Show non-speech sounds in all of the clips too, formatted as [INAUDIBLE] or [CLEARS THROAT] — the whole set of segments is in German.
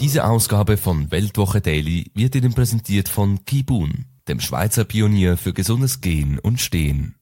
Diese Ausgabe von Weltwoche Daily wird Ihnen präsentiert von Kibun, dem Schweizer Pionier für gesundes Gehen und Stehen.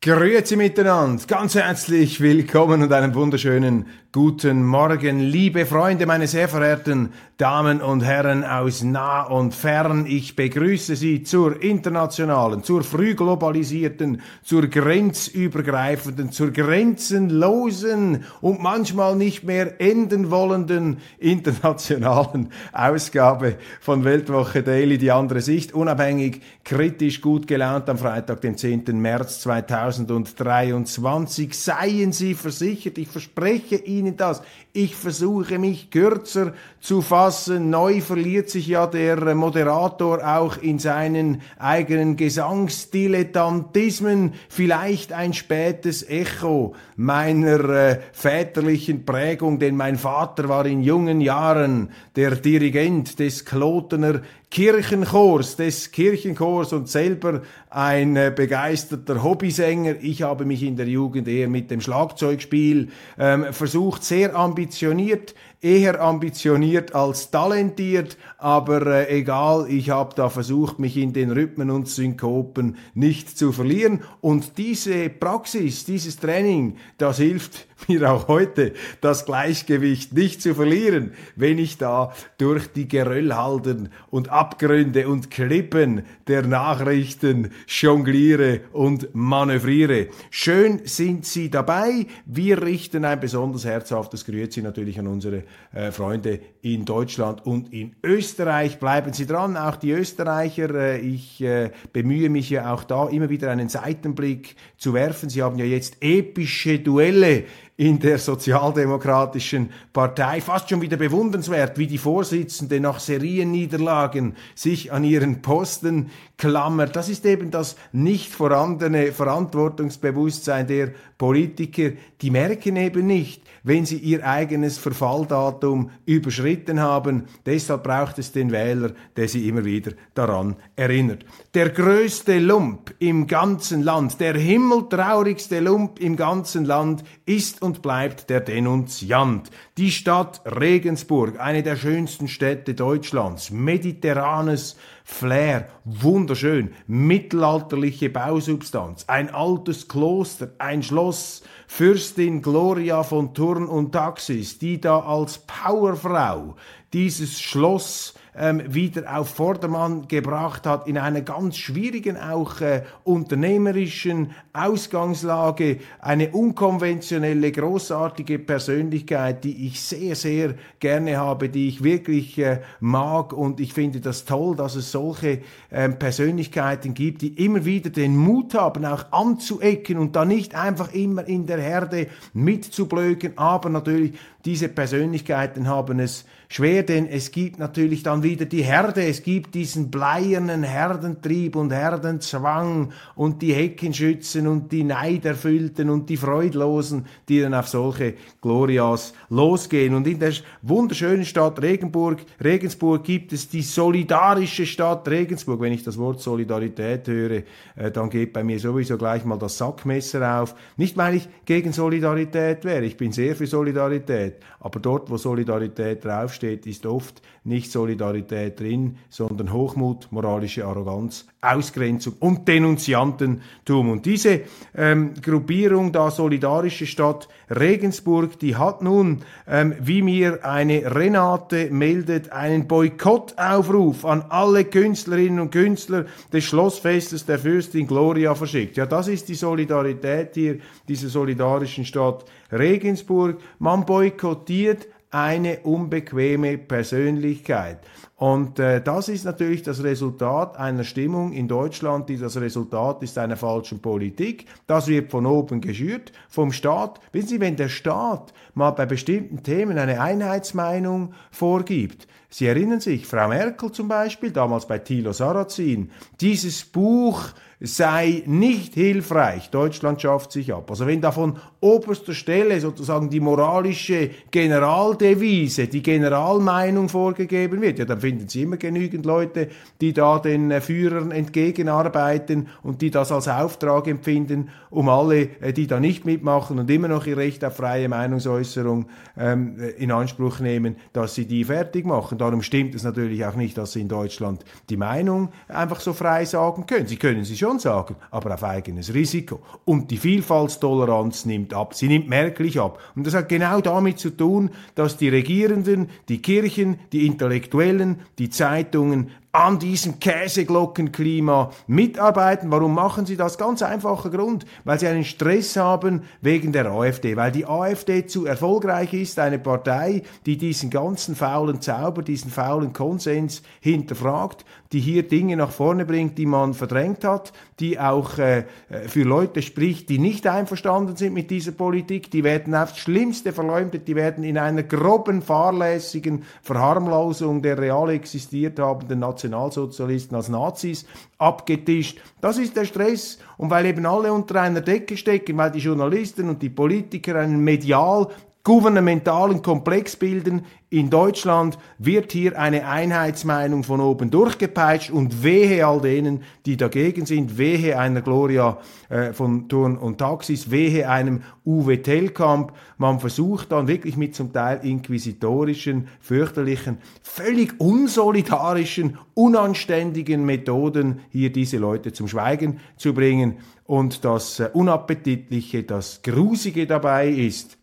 Grüezi miteinander, ganz herzlich willkommen und einen wunderschönen guten Morgen, liebe Freunde, meine sehr verehrten Damen und Herren aus nah und fern. Ich begrüße Sie zur internationalen, zur früh globalisierten, zur grenzübergreifenden, zur grenzenlosen und manchmal nicht mehr enden wollenden [LAUGHS] internationalen Ausgabe von Weltwoche Daily, die andere Sicht, unabhängig, kritisch, gut gelaunt am Freitag, dem 10. März 2023. Seien Sie versichert, ich verspreche Ihnen, Ihnen das. Ich versuche mich kürzer zu fassen. Neu verliert sich ja der Moderator auch in seinen eigenen Gesangsdilettantismen. Vielleicht ein spätes Echo meiner äh, väterlichen Prägung, denn mein Vater war in jungen Jahren der Dirigent des Klotener Kirchenchors, des Kirchenchors und selber ein äh, begeisterter Hobbysänger. Ich habe mich in der Jugend eher mit dem Schlagzeugspiel ähm, versucht, sehr ambitioniert eher ambitioniert als talentiert, aber äh, egal, ich habe da versucht, mich in den Rhythmen und Synkopen nicht zu verlieren. Und diese Praxis, dieses Training, das hilft mir auch heute, das Gleichgewicht nicht zu verlieren, wenn ich da durch die Geröllhalden und Abgründe und Klippen der Nachrichten jongliere und manövriere. Schön sind Sie dabei. Wir richten ein besonders herzhaftes Grüezi natürlich an unsere äh, Freunde in Deutschland und in Österreich. Bleiben Sie dran, auch die Österreicher. Äh, ich äh, bemühe mich ja auch da immer wieder einen Seitenblick zu werfen. Sie haben ja jetzt epische Duelle in der sozialdemokratischen Partei. Fast schon wieder bewundernswert, wie die Vorsitzende nach Serienniederlagen sich an ihren Posten klammert. Das ist eben das nicht vorhandene Verantwortungsbewusstsein der Politiker. Die merken eben nicht, wenn sie ihr eigenes Verfalldatum überschritten haben. Deshalb braucht es den Wähler, der sie immer wieder daran erinnert. Der größte Lump im ganzen Land, der himmeltraurigste Lump im ganzen Land ist und bleibt der Denunziant. Die Stadt Regensburg, eine der schönsten Städte Deutschlands, mediterranes Flair, wunderschön, mittelalterliche Bausubstanz, ein altes Kloster, ein Schloss, Fürstin Gloria von Turn und Taxis, die da als Powerfrau dieses Schloss ähm, wieder auf Vordermann gebracht hat in einer ganz schwierigen, auch äh, unternehmerischen Ausgangslage. Eine unkonventionelle, großartige Persönlichkeit, die ich sehr, sehr gerne habe, die ich wirklich äh, mag und ich finde das toll, dass es solche äh, Persönlichkeiten gibt, die immer wieder den Mut haben, auch anzuecken und da nicht einfach immer in der Herde mitzublöken, aber natürlich diese Persönlichkeiten haben es schwer, denn es gibt natürlich dann wieder die Herde, es gibt diesen bleiernen Herdentrieb und Herdenzwang und die Heckenschützen und die Neiderfüllten und die Freudlosen, die dann auf solche Glorias losgehen. Und in der wunderschönen Stadt Regenburg, Regensburg gibt es die solidarische Stadt Regensburg. Wenn ich das Wort Solidarität höre, äh, dann geht bei mir sowieso gleich mal das Sackmesser auf. Nicht, weil ich gegen Solidarität wäre, ich bin sehr für Solidarität, aber dort, wo Solidarität draufsteht, ist oft nicht Solidarität drin, sondern Hochmut, moralische Arroganz, Ausgrenzung und Denunziantentum. Und diese ähm, Gruppierung da, Solidarische Stadt Regensburg, die hat nun, ähm, wie mir eine Renate meldet, einen Boykottaufruf an alle Künstlerinnen und Künstler des Schlossfestes der Fürstin Gloria verschickt. Ja, das ist die Solidarität hier, dieser solidarischen Stadt Regensburg. Man boykottiert eine unbequeme Persönlichkeit. Und äh, das ist natürlich das Resultat einer Stimmung in Deutschland, die das Resultat ist einer falschen Politik. Das wird von oben geschürt, vom Staat. Wissen Sie, wenn der Staat mal bei bestimmten Themen eine Einheitsmeinung vorgibt, Sie erinnern sich, Frau Merkel zum Beispiel, damals bei Thilo Sarrazin, dieses Buch sei nicht hilfreich. Deutschland schafft sich ab. Also wenn da von oberster Stelle sozusagen die moralische Generaldevise, die Generalmeinung vorgegeben wird, ja, dann finden Sie immer genügend Leute, die da den äh, Führern entgegenarbeiten und die das als Auftrag empfinden, um alle, äh, die da nicht mitmachen und immer noch ihr Recht auf freie Meinungsäußerung ähm, äh, in Anspruch nehmen, dass sie die fertig machen. Darum stimmt es natürlich auch nicht, dass Sie in Deutschland die Meinung einfach so frei sagen können. Sie können sie schon sagen, aber auf eigenes Risiko. Und die Vielfaltstoleranz nimmt ab. Sie nimmt merklich ab. Und das hat genau damit zu tun, dass die Regierenden, die Kirchen, die Intellektuellen, die Zeitungen an diesem Käseglockenklima mitarbeiten. Warum machen sie das? Ganz einfacher Grund, weil sie einen Stress haben wegen der AfD, weil die AfD zu erfolgreich ist, eine Partei, die diesen ganzen faulen Zauber, diesen faulen Konsens hinterfragt, die hier Dinge nach vorne bringt, die man verdrängt hat, die auch äh, für Leute spricht, die nicht einverstanden sind mit dieser Politik, die werden aufs Schlimmste verleumdet, die werden in einer groben, fahrlässigen Verharmlosung der real existiert habenden Nationalsozialisten als Nazis abgetischt. Das ist der Stress. Und weil eben alle unter einer Decke stecken, weil die Journalisten und die Politiker einen medial gouvernementalen Komplex bilden. In Deutschland wird hier eine Einheitsmeinung von oben durchgepeitscht und wehe all denen, die dagegen sind, wehe einer Gloria äh, von Turn und Taxis, wehe einem Uwe Tellkamp. Man versucht dann wirklich mit zum Teil inquisitorischen, fürchterlichen, völlig unsolidarischen, unanständigen Methoden hier diese Leute zum Schweigen zu bringen. Und das äh, Unappetitliche, das Grusige dabei ist,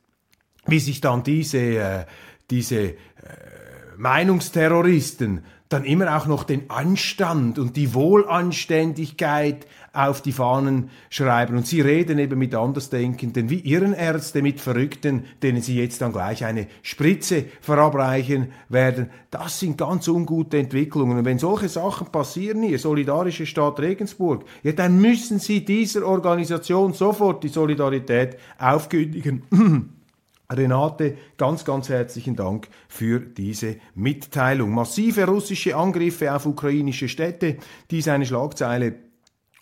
wie sich dann diese, äh, diese äh, Meinungsterroristen dann immer auch noch den Anstand und die Wohlanständigkeit auf die Fahnen schreiben. Und sie reden eben mit Andersdenkenden wie Irrenärzte mit Verrückten, denen sie jetzt dann gleich eine Spritze verabreichen werden. Das sind ganz ungute Entwicklungen. Und wenn solche Sachen passieren hier, Solidarische Stadt Regensburg, ja, dann müssen sie dieser Organisation sofort die Solidarität aufkündigen. [CLEARS THROAT] Renate, ganz, ganz herzlichen Dank für diese Mitteilung. Massive russische Angriffe auf ukrainische Städte, dies eine Schlagzeile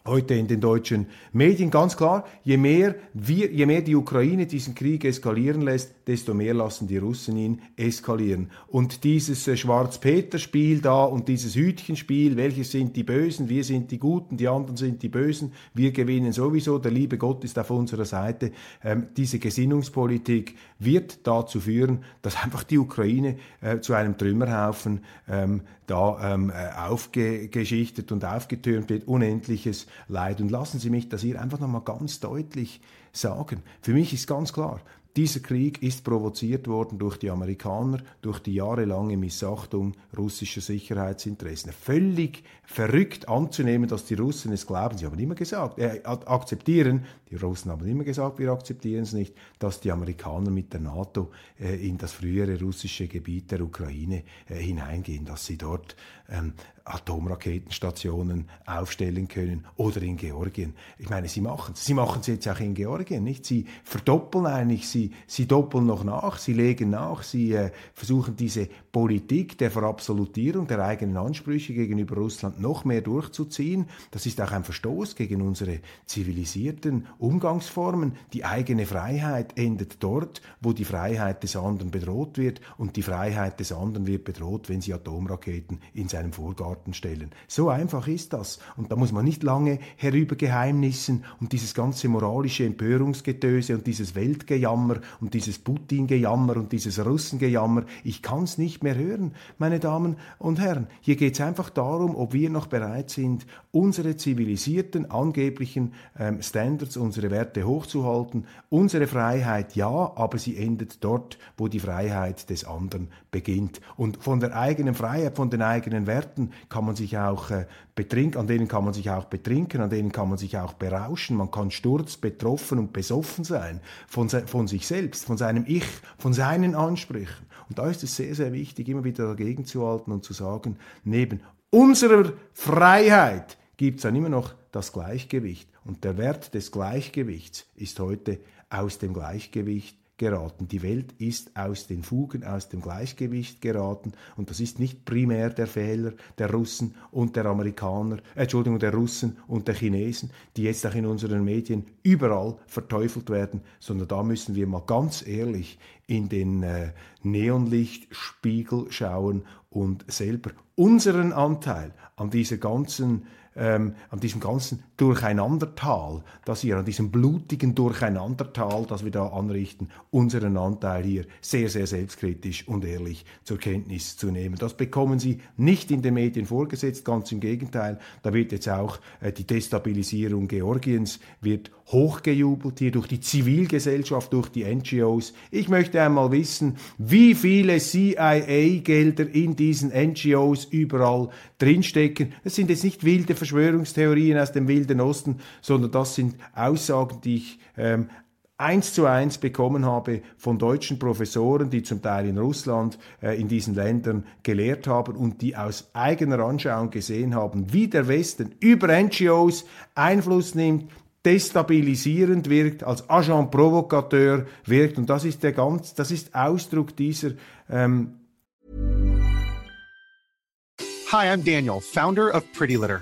heute in den deutschen Medien. Ganz klar, je mehr, wir, je mehr die Ukraine diesen Krieg eskalieren lässt, desto mehr lassen die Russen ihn eskalieren. Und dieses äh, Schwarz-Peter-Spiel da und dieses Hütchenspiel, welche sind die Bösen, wir sind die Guten, die anderen sind die Bösen, wir gewinnen sowieso, der liebe Gott ist auf unserer Seite. Ähm, diese Gesinnungspolitik wird dazu führen, dass einfach die Ukraine äh, zu einem Trümmerhaufen ähm, da ähm, äh, aufgeschichtet und aufgetürmt wird, unendliches Leid. Und lassen Sie mich das hier einfach nochmal ganz deutlich sagen. Für mich ist ganz klar, dieser Krieg ist provoziert worden durch die Amerikaner, durch die jahrelange Missachtung russischer Sicherheitsinteressen. Völlig verrückt anzunehmen, dass die Russen es glauben. Sie haben immer gesagt, äh, akzeptieren, die Russen haben immer gesagt, wir akzeptieren es nicht, dass die Amerikaner mit der NATO äh, in das frühere russische Gebiet der Ukraine äh, hineingehen, dass sie dort ähm, Atomraketenstationen aufstellen können oder in Georgien. Ich meine, sie machen es. Sie machen es jetzt auch in Georgien, nicht? Sie verdoppeln eigentlich, sie, sie doppeln noch nach, sie legen nach, sie äh, versuchen diese Politik der Verabsolutierung der eigenen Ansprüche gegenüber Russland noch mehr durchzuziehen. Das ist auch ein Verstoß gegen unsere zivilisierten Umgangsformen. Die eigene Freiheit endet dort, wo die Freiheit des anderen bedroht wird und die Freiheit des anderen wird bedroht, wenn sie Atomraketen in seinem Vorgarten stellen. So einfach ist das. Und da muss man nicht lange herübergeheimnissen und dieses ganze moralische Empörungsgetöse und dieses Weltgejammer und dieses Putin-Gejammer und dieses Russengejammer. Ich kann es nicht mehr hören, meine Damen und Herren. Hier geht es einfach darum, ob wir noch bereit sind, unsere zivilisierten, angeblichen ähm, Standards, unsere Werte hochzuhalten. Unsere Freiheit ja, aber sie endet dort, wo die Freiheit des anderen beginnt. Und von der eigenen Freiheit, von den eigenen Werten kann man sich auch äh, betrinken, an denen kann man sich auch betrinken, an denen kann man sich auch berauschen. Man kann sturz, betroffen und besoffen sein von, von sich sich selbst, von seinem Ich, von seinen Ansprüchen. Und da ist es sehr, sehr wichtig, immer wieder dagegen zu halten und zu sagen, neben unserer Freiheit gibt es dann immer noch das Gleichgewicht. Und der Wert des Gleichgewichts ist heute aus dem Gleichgewicht geraten. Die Welt ist aus den Fugen, aus dem Gleichgewicht geraten und das ist nicht primär der Fehler der Russen und der Amerikaner, äh, Entschuldigung, der Russen und der Chinesen, die jetzt auch in unseren Medien überall verteufelt werden, sondern da müssen wir mal ganz ehrlich in den äh, Neonlichtspiegel schauen und selber unseren Anteil an dieser ganzen ähm, an diesem ganzen Durcheinandertal, das hier, an diesem blutigen Durcheinandertal, das wir da anrichten, unseren Anteil hier sehr, sehr selbstkritisch und ehrlich zur Kenntnis zu nehmen. Das bekommen Sie nicht in den Medien vorgesetzt, ganz im Gegenteil. Da wird jetzt auch äh, die Destabilisierung Georgiens wird hochgejubelt hier durch die Zivilgesellschaft, durch die NGOs. Ich möchte einmal wissen, wie viele CIA-Gelder in diesen NGOs überall drinstecken. Das sind jetzt nicht wilde Verschwörungstheorien aus dem wilden Osten, sondern das sind Aussagen, die ich ähm, eins zu eins bekommen habe von deutschen Professoren, die zum Teil in Russland, äh, in diesen Ländern gelehrt haben und die aus eigener Anschauung gesehen haben, wie der Westen über NGOs Einfluss nimmt, destabilisierend wirkt, als Agent Provocateur wirkt und das ist der ganz, das ist Ausdruck dieser ähm Hi, I'm Daniel, Founder of Pretty Litter.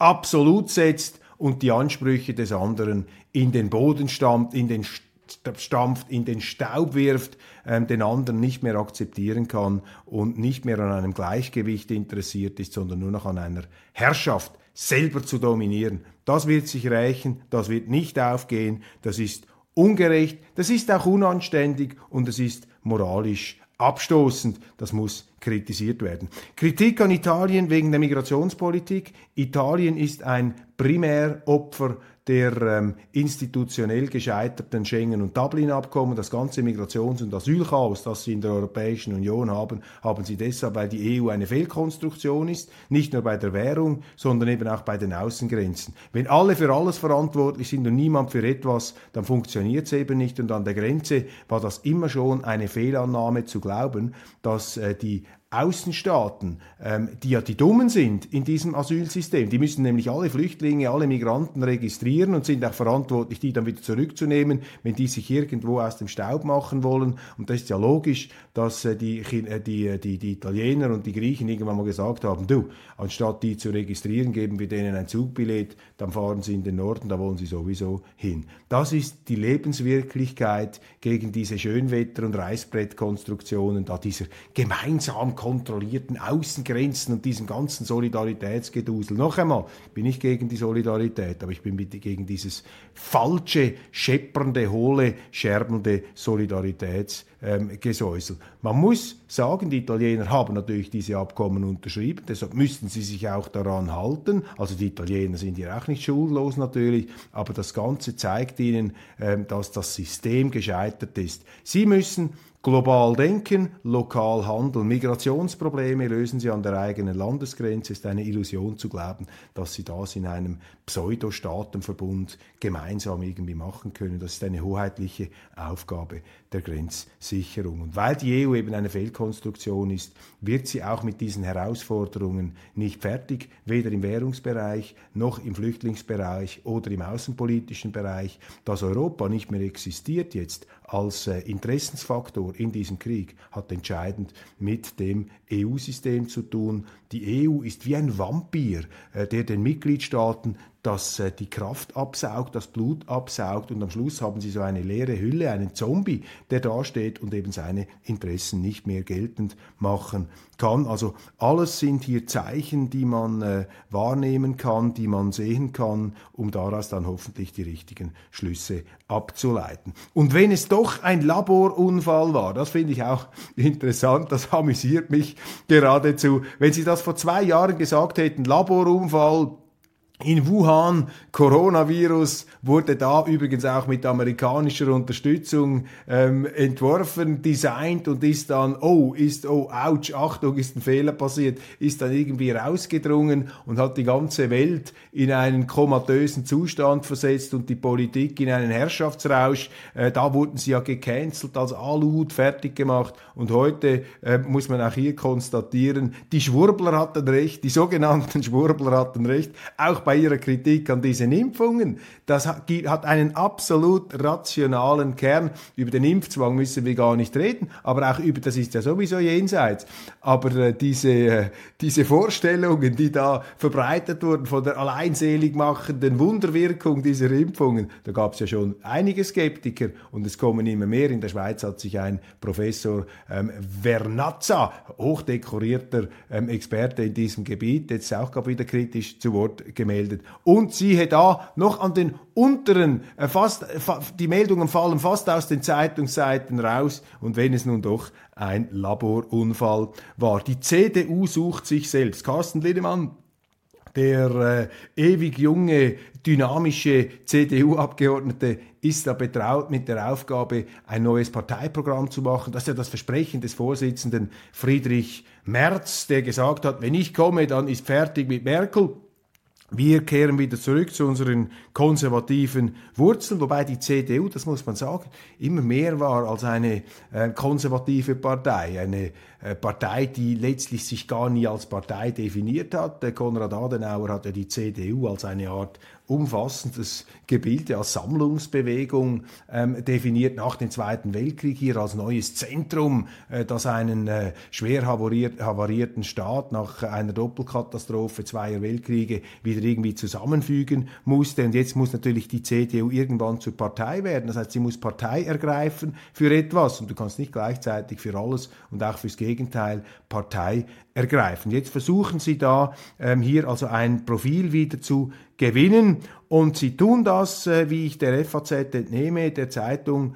absolut setzt und die Ansprüche des anderen in den Boden stampft, in den stampft, in den Staub wirft, ähm, den anderen nicht mehr akzeptieren kann und nicht mehr an einem Gleichgewicht interessiert ist, sondern nur noch an einer Herrschaft selber zu dominieren. Das wird sich rächen, das wird nicht aufgehen, das ist ungerecht, das ist auch unanständig und es ist moralisch abstoßend. Das muss kritisiert werden. Kritik an Italien wegen der Migrationspolitik. Italien ist ein Primäropfer der ähm, institutionell gescheiterten Schengen- und Dublin-Abkommen, das ganze Migrations- und Asylchaos, das sie in der Europäischen Union haben, haben sie deshalb, weil die EU eine Fehlkonstruktion ist, nicht nur bei der Währung, sondern eben auch bei den Außengrenzen. Wenn alle für alles verantwortlich sind und niemand für etwas, dann funktioniert es eben nicht. Und an der Grenze war das immer schon eine Fehlannahme zu glauben, dass äh, die Außenstaaten, ähm, die ja die Dummen sind in diesem Asylsystem. Die müssen nämlich alle Flüchtlinge, alle Migranten registrieren und sind auch verantwortlich, die dann wieder zurückzunehmen, wenn die sich irgendwo aus dem Staub machen wollen. Und das ist ja logisch, dass äh, die, äh, die, äh, die, die Italiener und die Griechen irgendwann mal gesagt haben, du, anstatt die zu registrieren, geben wir denen ein Zugbillett, dann fahren sie in den Norden, da wollen sie sowieso hin. Das ist die Lebenswirklichkeit gegen diese Schönwetter- und Reißbrettkonstruktionen, da dieser gemeinsam kontrollierten Außengrenzen und diesem ganzen Solidaritätsgedusel. Noch einmal, bin ich gegen die Solidarität, aber ich bin gegen dieses falsche, scheppernde, hohle, scherbende Solidaritätsgesäusel. Ähm, Man muss sagen, die Italiener haben natürlich diese Abkommen unterschrieben, deshalb müssten sie sich auch daran halten. Also die Italiener sind ja auch nicht schullos natürlich, aber das Ganze zeigt ihnen, ähm, dass das System gescheitert ist. Sie müssen Global denken, lokal handeln. Migrationsprobleme lösen sie an der eigenen Landesgrenze. Ist eine Illusion zu glauben, dass sie das in einem Pseudo-Staatenverbund gemeinsam irgendwie machen können. Das ist eine hoheitliche Aufgabe der Grenzsicherung. Sicherung. Und weil die EU eben eine Fehlkonstruktion ist, wird sie auch mit diesen Herausforderungen nicht fertig, weder im Währungsbereich noch im Flüchtlingsbereich oder im außenpolitischen Bereich. Dass Europa nicht mehr existiert jetzt als äh, Interessensfaktor in diesem Krieg, hat entscheidend mit dem EU-System zu tun. Die EU ist wie ein Vampir, äh, der den Mitgliedstaaten das äh, die Kraft absaugt, das Blut absaugt und am Schluss haben sie so eine leere Hülle, einen Zombie, der da steht und eben seine Interessen nicht mehr geltend machen kann. Also alles sind hier Zeichen, die man äh, wahrnehmen kann, die man sehen kann, um daraus dann hoffentlich die richtigen Schlüsse abzuleiten. Und wenn es doch ein Laborunfall war, das finde ich auch [LAUGHS] interessant, das amüsiert mich geradezu. Wenn Sie das vor zwei Jahren gesagt hätten, Laborunfall, in Wuhan, Coronavirus, wurde da übrigens auch mit amerikanischer Unterstützung ähm, entworfen, designt und ist dann, oh, ist, oh, ouch, Achtung, ist ein Fehler passiert, ist dann irgendwie rausgedrungen und hat die ganze Welt in einen komatösen Zustand versetzt und die Politik in einen Herrschaftsrausch. Äh, da wurden sie ja gecancelt, als Aluhut fertig gemacht und heute äh, muss man auch hier konstatieren, die Schwurbler hatten recht, die sogenannten [LAUGHS] Schwurbler hatten recht, auch bei ihrer Kritik an diesen Impfungen. Das hat einen absolut rationalen Kern. Über den Impfzwang müssen wir gar nicht reden, aber auch über, das ist ja sowieso jenseits. Aber äh, diese, äh, diese Vorstellungen, die da verbreitet wurden von der alleinselig machenden Wunderwirkung dieser Impfungen, da gab es ja schon einige Skeptiker und es kommen immer mehr. In der Schweiz hat sich ein Professor ähm, Vernazza, hochdekorierter ähm, Experte in diesem Gebiet, jetzt auch gerade wieder kritisch zu Wort gemeldet gemeldet. Und siehe da, noch an den unteren, äh, fast, äh, die Meldungen fallen fast aus den Zeitungsseiten raus. Und wenn es nun doch ein Laborunfall war. Die CDU sucht sich selbst. Carsten Lindemann, der äh, ewig junge, dynamische CDU-Abgeordnete ist da betraut mit der Aufgabe, ein neues Parteiprogramm zu machen. Das ist ja das Versprechen des Vorsitzenden Friedrich Merz, der gesagt hat, wenn ich komme, dann ist fertig mit Merkel. Wir kehren wieder zurück zu unseren konservativen Wurzeln, wobei die CDU, das muss man sagen, immer mehr war als eine äh, konservative Partei, eine äh, Partei, die letztlich sich gar nie als Partei definiert hat. Der Konrad Adenauer hat ja die CDU als eine Art umfassendes Gebilde als Sammlungsbewegung ähm, definiert nach dem Zweiten Weltkrieg hier als neues Zentrum, äh, das einen äh, schwer havariert, havarierten Staat nach einer Doppelkatastrophe zweier Weltkriege wieder irgendwie zusammenfügen musste. Und jetzt muss natürlich die CDU irgendwann zur Partei werden. Das heißt, sie muss Partei ergreifen für etwas und du kannst nicht gleichzeitig für alles und auch fürs Gegenteil Partei ergreifen. Jetzt versuchen sie da ähm, hier also ein Profil wieder zu gewinnen. Und sie tun das, äh, wie ich der FAZ entnehme, der Zeitung,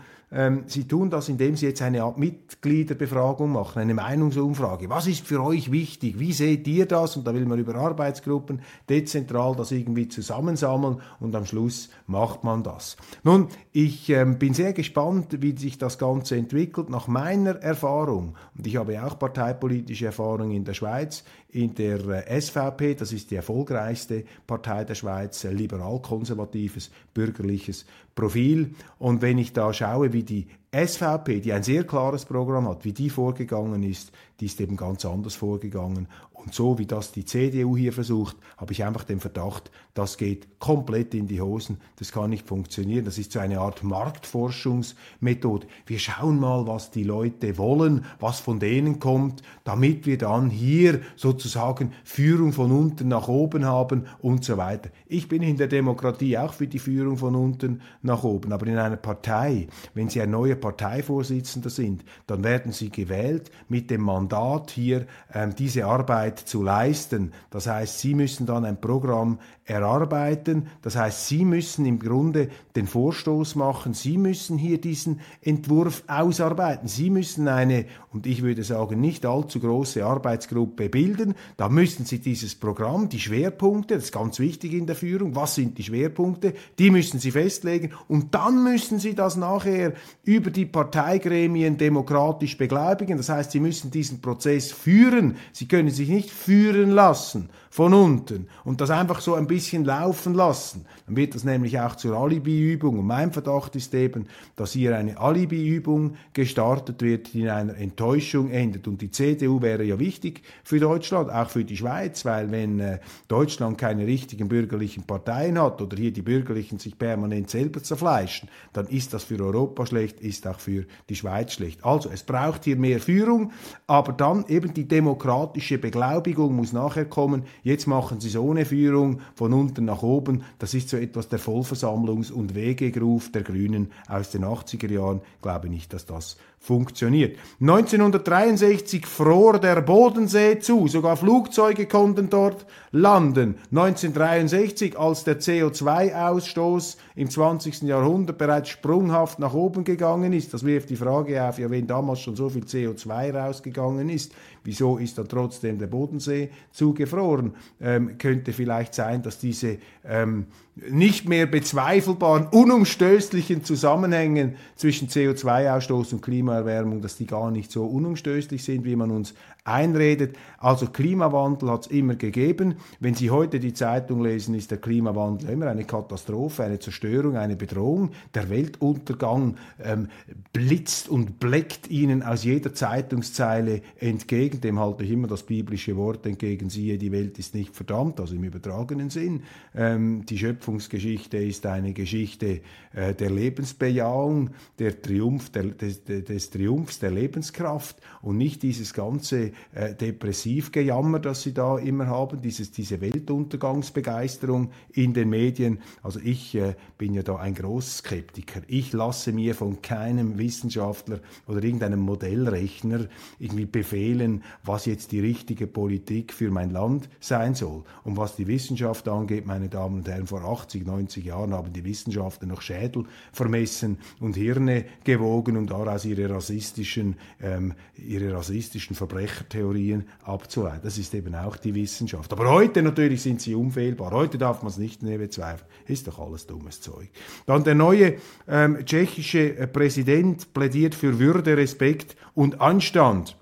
sie tun das, indem sie jetzt eine Art Mitgliederbefragung machen, eine Meinungsumfrage. Was ist für euch wichtig? Wie seht ihr das? Und da will man über Arbeitsgruppen dezentral das irgendwie zusammensammeln und am Schluss macht man das. Nun, ich ähm, bin sehr gespannt, wie sich das Ganze entwickelt. Nach meiner Erfahrung, und ich habe auch parteipolitische Erfahrung in der Schweiz, in der äh, SVP, das ist die erfolgreichste Partei der Schweiz, äh, liberal-konservatives, bürgerliches Profil. Und wenn ich da schaue, wie die SVP, die ein sehr klares Programm hat, wie die vorgegangen ist, die ist eben ganz anders vorgegangen. Und so wie das die CDU hier versucht, habe ich einfach den Verdacht, das geht komplett in die Hosen. Das kann nicht funktionieren. Das ist so eine Art Marktforschungsmethode. Wir schauen mal, was die Leute wollen, was von denen kommt, damit wir dann hier sozusagen Führung von unten nach oben haben und so weiter. Ich bin in der Demokratie auch für die Führung von unten nach oben. Aber in einer Partei, wenn Sie ein neuer Parteivorsitzender sind, dann werden Sie gewählt mit dem Mandat hier ähm, diese Arbeit Arbeit zu leisten. Das heißt, Sie müssen dann ein Programm erarbeiten. Das heißt, Sie müssen im Grunde den Vorstoß machen. Sie müssen hier diesen Entwurf ausarbeiten. Sie müssen eine, und ich würde sagen, nicht allzu große Arbeitsgruppe bilden. Da müssen Sie dieses Programm, die Schwerpunkte, das ist ganz wichtig in der Führung, was sind die Schwerpunkte, die müssen Sie festlegen und dann müssen Sie das nachher über die Parteigremien demokratisch begleibigen. Das heißt, Sie müssen diesen Prozess führen. Sie können sich nicht nicht führen lassen von unten und das einfach so ein bisschen laufen lassen, dann wird das nämlich auch zur Alibi-Übung. Und mein Verdacht ist eben, dass hier eine Alibi-Übung gestartet wird, die in einer Enttäuschung endet. Und die CDU wäre ja wichtig für Deutschland, auch für die Schweiz, weil wenn äh, Deutschland keine richtigen bürgerlichen Parteien hat oder hier die Bürgerlichen sich permanent selber zerfleischen, dann ist das für Europa schlecht, ist auch für die Schweiz schlecht. Also es braucht hier mehr Führung, aber dann eben die demokratische Beglaubigung muss nachher kommen. Jetzt machen sie es ohne Führung von unten nach oben. Das ist so etwas der Vollversammlungs- und Wegegruf der Grünen aus den 80er Jahren. Ich glaube nicht, dass das funktioniert. 1963 fror der Bodensee zu, sogar Flugzeuge konnten dort landen. 1963, als der CO2-Ausstoß im 20. Jahrhundert bereits sprunghaft nach oben gegangen ist, das wirft die Frage auf, ja, wenn damals schon so viel CO2 rausgegangen ist, wieso ist dann trotzdem der Bodensee zugefroren? Ähm, könnte vielleicht sein, dass diese ähm, nicht mehr bezweifelbaren, unumstößlichen Zusammenhänge zwischen CO2-Ausstoß und Klimaerwärmung, dass die gar nicht so unumstößlich sind, wie man uns einredet. Also Klimawandel hat es immer gegeben. Wenn Sie heute die Zeitung lesen, ist der Klimawandel immer eine Katastrophe, eine Zerstörung, eine Bedrohung. Der Weltuntergang ähm, blitzt und bleckt Ihnen aus jeder Zeitungszeile entgegen. Dem halte ich immer das biblische Wort entgegen. Siehe, die Welt ist nicht verdammt, also im übertragenen Sinn. Ähm, die Schöpfungsgeschichte ist eine Geschichte äh, der Lebensbejahung, der Triumph, der, des, des Triumphs der Lebenskraft und nicht dieses ganze äh, Depressivgejammer, das sie da immer haben, dieses, diese Weltuntergangsbegeisterung in den Medien. Also ich äh, bin ja da ein Großskeptiker. Ich lasse mir von keinem Wissenschaftler oder irgendeinem Modellrechner irgendwie befehlen, was jetzt die richtige Politik für mein Land sein soll. Und was die Wissenschaft angeht, meine Damen und Herren, vor 80, 90 Jahren haben die Wissenschaftler noch Schädel vermessen und Hirne gewogen und daraus ihre rassistischen, ähm, ihre rassistischen Verbrecher Theorien abzuleiten. Das ist eben auch die Wissenschaft. Aber heute natürlich sind sie unfehlbar. Heute darf man es nicht mehr bezweifeln. Ist doch alles dummes Zeug. Dann der neue ähm, tschechische äh, Präsident plädiert für Würde, Respekt und Anstand.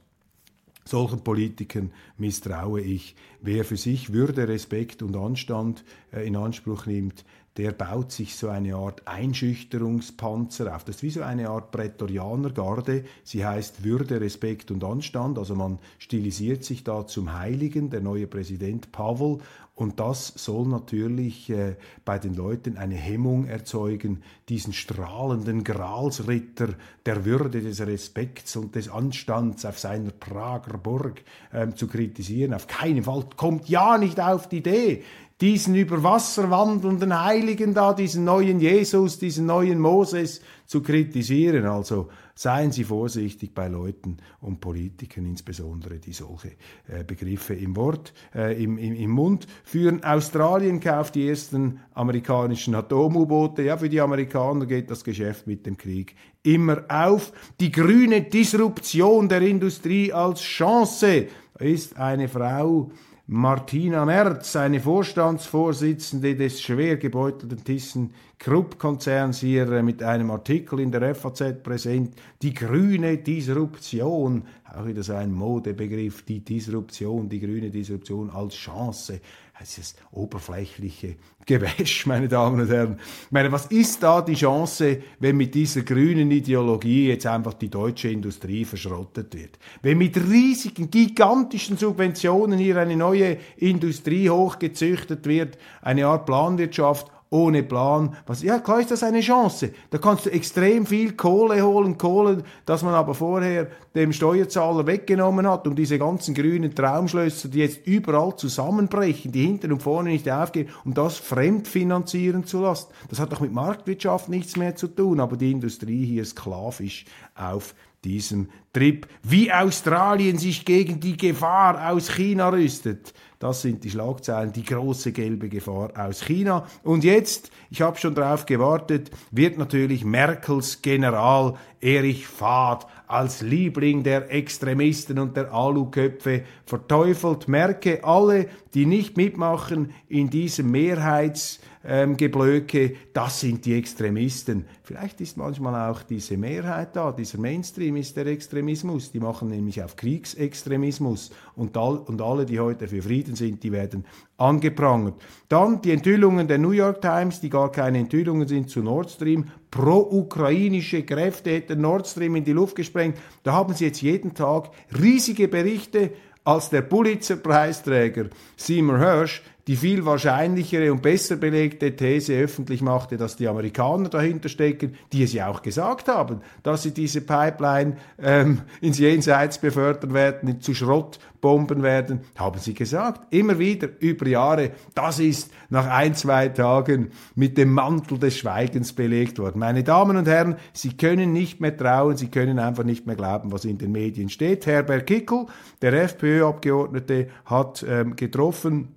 Solchen Politikern misstraue ich. Wer für sich Würde, Respekt und Anstand äh, in Anspruch nimmt, der baut sich so eine Art Einschüchterungspanzer auf. Das ist wie so eine Art Prätorianergarde. Sie heißt Würde, Respekt und Anstand. Also man stilisiert sich da zum Heiligen, der neue Präsident Pavel. Und das soll natürlich äh, bei den Leuten eine Hemmung erzeugen, diesen strahlenden Gralsritter der Würde, des Respekts und des Anstands auf seiner Prager Burg äh, zu kritisieren. Auf keinen Fall kommt ja nicht auf die Idee, diesen über Wasser wandelnden Heiligen da, diesen neuen Jesus, diesen neuen Moses zu kritisieren. Also seien Sie vorsichtig bei Leuten und Politikern, insbesondere die solche äh, Begriffe im Wort, äh, im, im, im Mund führen. Australien kauft die ersten amerikanischen Atom-U-Boote. Ja, für die Amerikaner geht das Geschäft mit dem Krieg immer auf. Die grüne Disruption der Industrie als Chance ist eine Frau, Martina Merz, eine Vorstandsvorsitzende des schwer gebeutelten ThyssenKrupp-Konzerns, hier äh, mit einem Artikel in der FAZ präsent. Die grüne Disruption, auch wieder so ein Modebegriff, die Disruption, die grüne Disruption als Chance dieses oberflächliche [LAUGHS] Gewäsch, meine Damen und Herren. Ich meine, was ist da die Chance, wenn mit dieser grünen Ideologie jetzt einfach die deutsche Industrie verschrottet wird? Wenn mit riesigen, gigantischen Subventionen hier eine neue Industrie hochgezüchtet wird, eine Art Planwirtschaft ohne Plan. Was, ja, klar ist das eine Chance. Da kannst du extrem viel Kohle holen, Kohle, das man aber vorher dem Steuerzahler weggenommen hat, um diese ganzen grünen Traumschlösser, die jetzt überall zusammenbrechen, die hinten und vorne nicht aufgehen, um das fremdfinanzieren zu lassen. Das hat doch mit Marktwirtschaft nichts mehr zu tun, aber die Industrie hier sklavisch auf diesem Trip. Wie Australien sich gegen die Gefahr aus China rüstet, Das sind die Schlagzeilen, die große gelbe Gefahr aus China. Und jetzt, ich habe schon darauf gewartet, wird natürlich Merkels General Erich Fahd als Liebling der Extremisten und der Aluköpfe verteufelt. Merke, alle, die nicht mitmachen in diesem Mehrheitsgeblöke, ähm, das sind die Extremisten. Vielleicht ist manchmal auch diese Mehrheit da, dieser Mainstream ist der Extremismus. Die machen nämlich auf Kriegsextremismus und, all, und alle, die heute für Frieden sind, die werden angeprangert. Dann die Enthüllungen der New York Times, die gar keine Enthüllungen sind zu Nord Stream. Pro-ukrainische Kräfte hätten Nord Stream in die Luft gesprengt. Da haben sie jetzt jeden Tag riesige Berichte, als der Pulitzer-Preisträger Seymour Hersh die viel wahrscheinlichere und besser belegte These öffentlich machte, dass die Amerikaner dahinter stecken, die es ja auch gesagt haben, dass sie diese Pipeline ähm, ins Jenseits befördern werden, zu Schrottbomben werden, haben sie gesagt. Immer wieder über Jahre. Das ist nach ein, zwei Tagen mit dem Mantel des Schweigens belegt worden. Meine Damen und Herren, Sie können nicht mehr trauen, Sie können einfach nicht mehr glauben, was in den Medien steht. Herbert Kickel, der FPÖ-Abgeordnete, hat ähm, getroffen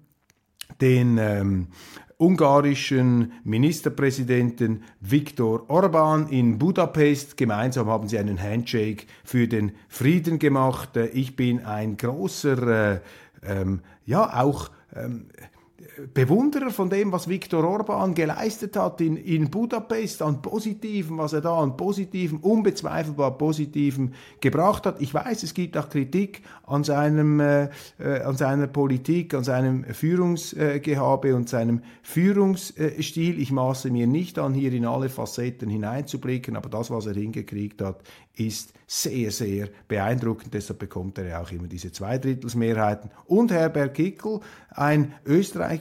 den ähm, ungarischen Ministerpräsidenten Viktor Orban in Budapest. Gemeinsam haben sie einen Handshake für den Frieden gemacht. Äh, ich bin ein großer, äh, ähm, ja, auch ähm, Bewunderer von dem, was Viktor Orban geleistet hat in, in Budapest, an Positiven, was er da an Positiven, unbezweifelbar Positiven gebracht hat. Ich weiß, es gibt auch Kritik an, seinem, äh, äh an seiner Politik, an seinem Führungsgehabe und seinem Führungsstil. Ich maße mir nicht an, hier in alle Facetten hineinzublicken, aber das, was er hingekriegt hat, ist sehr, sehr beeindruckend. Deshalb bekommt er ja auch immer diese Zweidrittelsmehrheiten. Und Herbert Kickel, ein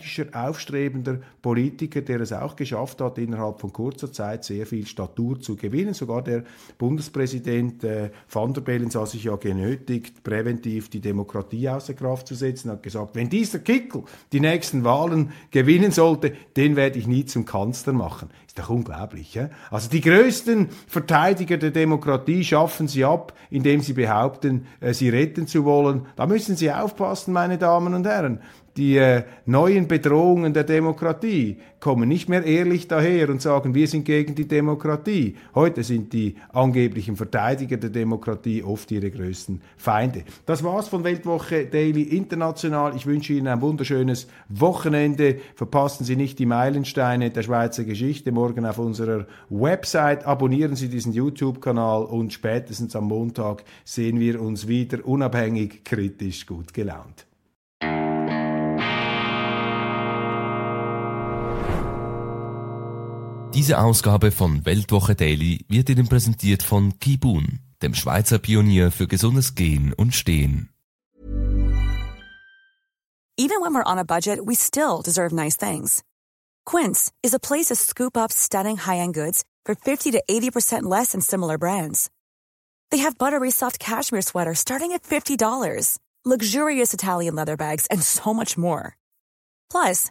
österreichischer aufstrebender Politiker, der es auch geschafft hat, innerhalb von kurzer Zeit sehr viel Statur zu gewinnen. Sogar der Bundespräsident äh, Van der Bellen sah sich ja genötigt, präventiv die Demokratie außer Kraft zu setzen, hat gesagt, wenn dieser Kickel die nächsten Wahlen gewinnen sollte, den werde ich nie zum Kanzler machen. Ist doch unglaublich. Ja? Also die größten Verteidiger der Demokratie schaffen sie ab, indem sie behaupten, äh, sie retten zu wollen. Da müssen Sie aufpassen, meine Damen und Herren die äh, neuen Bedrohungen der Demokratie kommen nicht mehr ehrlich daher und sagen, wir sind gegen die Demokratie. Heute sind die angeblichen Verteidiger der Demokratie oft ihre größten Feinde. Das war's von Weltwoche Daily International. Ich wünsche Ihnen ein wunderschönes Wochenende. Verpassen Sie nicht die Meilensteine der Schweizer Geschichte morgen auf unserer Website. Abonnieren Sie diesen YouTube-Kanal und spätestens am Montag sehen wir uns wieder unabhängig, kritisch, gut gelaunt. Diese Ausgabe von Weltwoche Daily wird Ihnen präsentiert von Kibun, dem Schweizer Pionier für gesundes Gehen und Stehen. Even when we're on a budget, we still deserve nice things. Quince is a place to scoop up stunning high-end goods for 50 to 80% less than similar brands. They have buttery soft cashmere sweaters starting at $50, luxurious Italian leather bags, and so much more. Plus,